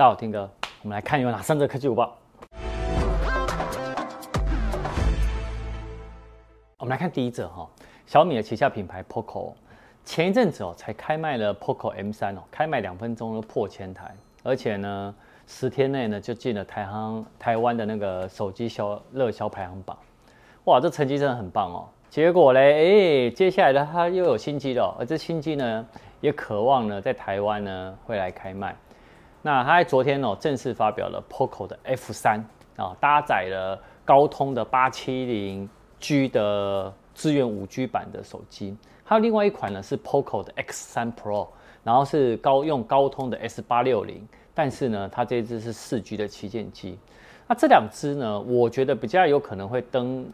大家好，听哥，我们来看有哪三则科技午报。我们来看第一则哈，小米的旗下品牌 POCO，前一阵子哦才开卖了 POCO M3 哦，开卖两分钟就破千台，而且呢十天内呢就进了台行台湾的那个手机销热销排行榜，哇，这成绩真的很棒哦。结果嘞，哎，接下来呢它又有新机了，而这新机呢也渴望呢在台湾呢会来开卖。那他在昨天哦正式发表了 POCO 的 F3 啊，搭载了高通的八七零 G 的支援五 G 版的手机，还有另外一款呢是 POCO 的 X3 Pro，然后是高用高通的 S 八六零，但是呢它这支是四 G 的旗舰机。那这两支呢，我觉得比较有可能会登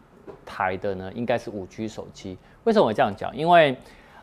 台的呢，应该是五 G 手机。为什么我这样讲？因为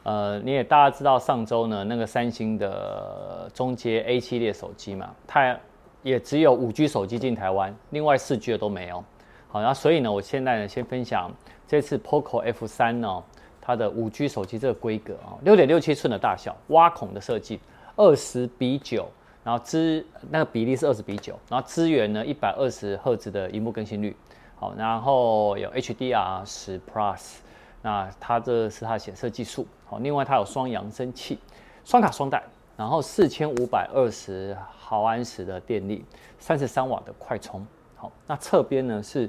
呃，你也大家知道，上周呢，那个三星的中阶 A 系列手机嘛，它也只有五 G 手机进台湾，另外四 G 的都没有。好，那所以呢，我现在呢，先分享这次 POCO F3 呢，它的五 G 手机这个规格啊，六点六七寸的大小，挖孔的设计，二十比九，然后支那个比例是二十比九，然后支援呢一百二十赫兹的荧幕更新率，好，然后有 HDR 十 Plus。那它这是它的显色技术，好，另外它有双扬声器，双卡双待，然后四千五百二十毫安时的电力，三十三瓦的快充，好，那侧边呢是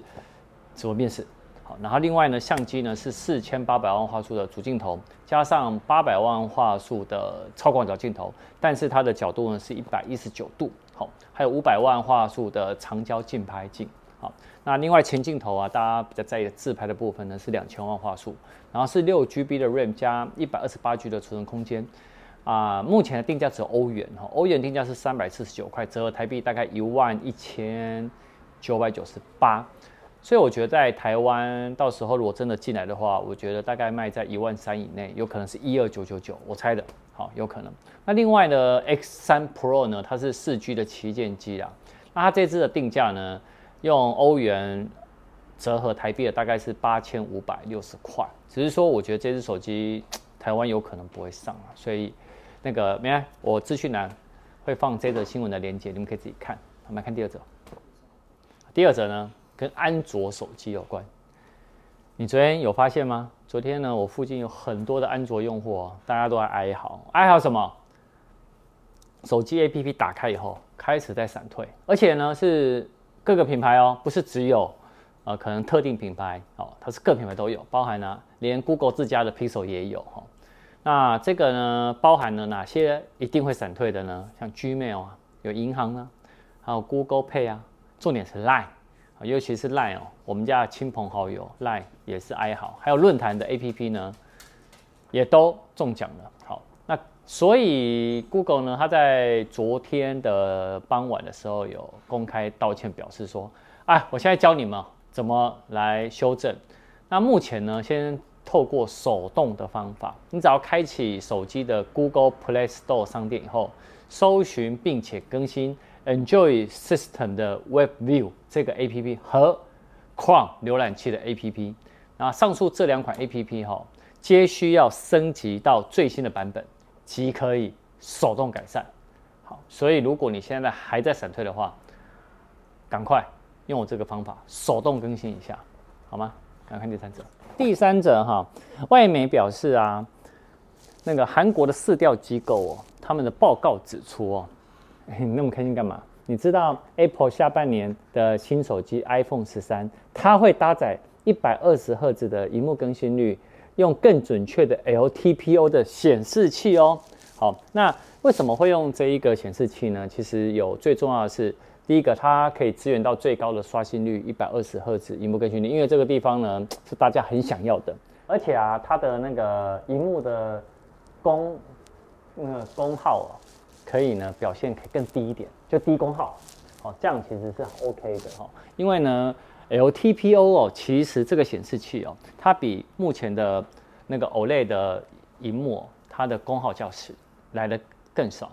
指纹辨识，好，然后另外呢相机呢是四千八百万画素的主镜头，加上八百万画素的超广角镜头，但是它的角度呢是一百一十九度，好，还有五百万画素的长焦近拍镜。好，那另外前镜头啊，大家比较在意的自拍的部分呢，是两千万画素，然后是六 GB 的 RAM 加一百二十八 G 的储存空间，啊，目前的定价只有欧元哈，欧元定价是三百四十九块，折合台币大概一万一千九百九十八，所以我觉得在台湾到时候如果真的进来的话，我觉得大概卖在一万三以内，有可能是一二九九九，我猜的，好，有可能。那另外呢，X3 Pro 呢，它是四 G 的旗舰机啊，那它这支的定价呢？用欧元折合台币的大概是八千五百六十块，只是说我觉得这支手机台湾有可能不会上啊，所以那个没，我资讯栏会放这则新闻的链接，你们可以自己看。我们来看第二则，第二则呢跟安卓手机有关。你昨天有发现吗？昨天呢，我附近有很多的安卓用户，大家都在哀嚎，哀嚎什么？手机 APP 打开以后开始在闪退，而且呢是。各个品牌哦，不是只有，呃，可能特定品牌哦，它是各品牌都有，包含呢，连 Google 自家的 Pixel 也有哈、哦。那这个呢，包含了哪些一定会闪退的呢？像 Gmail 啊，有银行呢，还有 Google Pay 啊，重点是 Line，尤其是 Line 哦，我们家的亲朋好友 Line 也是哀嚎，还有论坛的 APP 呢，也都中奖了。好所以，Google 呢，它在昨天的傍晚的时候有公开道歉，表示说：“哎，我现在教你们怎么来修正。那目前呢，先透过手动的方法，你只要开启手机的 Google Play Store 商店以后，搜寻并且更新 Enjoy System 的 Web View 这个 APP 和 Chrome 浏览器的 APP。那上述这两款 APP 哈，皆需要升级到最新的版本。”即可以手动改善，好，所以如果你现在还在闪退的话，赶快用我这个方法手动更新一下，好吗？来看第三者，第三者哈，外媒表示啊，那个韩国的市调机构哦，他们的报告指出哦，你那么开心干嘛？你知道 Apple 下半年的新手机 iPhone 十三，它会搭载一百二十赫兹的萤幕更新率。用更准确的 LTPO 的显示器哦。好，那为什么会用这一个显示器呢？其实有最重要的是，第一个它可以支援到最高的刷新率一百二十赫兹萤幕更新率，因为这个地方呢是大家很想要的。而且啊，它的那个萤幕的功那个功耗啊，可以呢表现可以更低一点，就低功耗。哦，这样其实是 OK 的哈，因为呢。LTPO 哦，其实这个显示器哦，它比目前的那个 OLED 的荧幕，它的功耗较实，来的更少。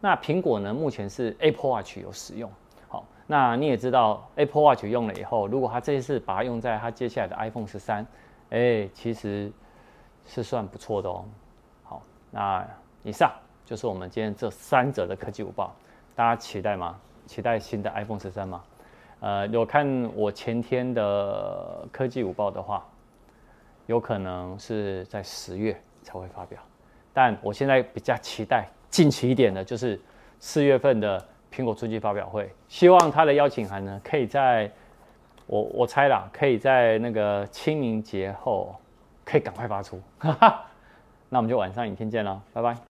那苹果呢，目前是 Apple Watch 有使用。好，那你也知道 Apple Watch 用了以后，如果它这一次把它用在它接下来的 iPhone 十三，哎，其实是算不错的哦。好，那以上就是我们今天这三者的科技午报。大家期待吗？期待新的 iPhone 十三吗？呃，有看我前天的科技午报的话，有可能是在十月才会发表，但我现在比较期待近期一点的，就是四月份的苹果春季发表会，希望他的邀请函呢，可以在我我猜啦，可以在那个清明节后可以赶快发出，哈哈，那我们就晚上影片见了，拜拜。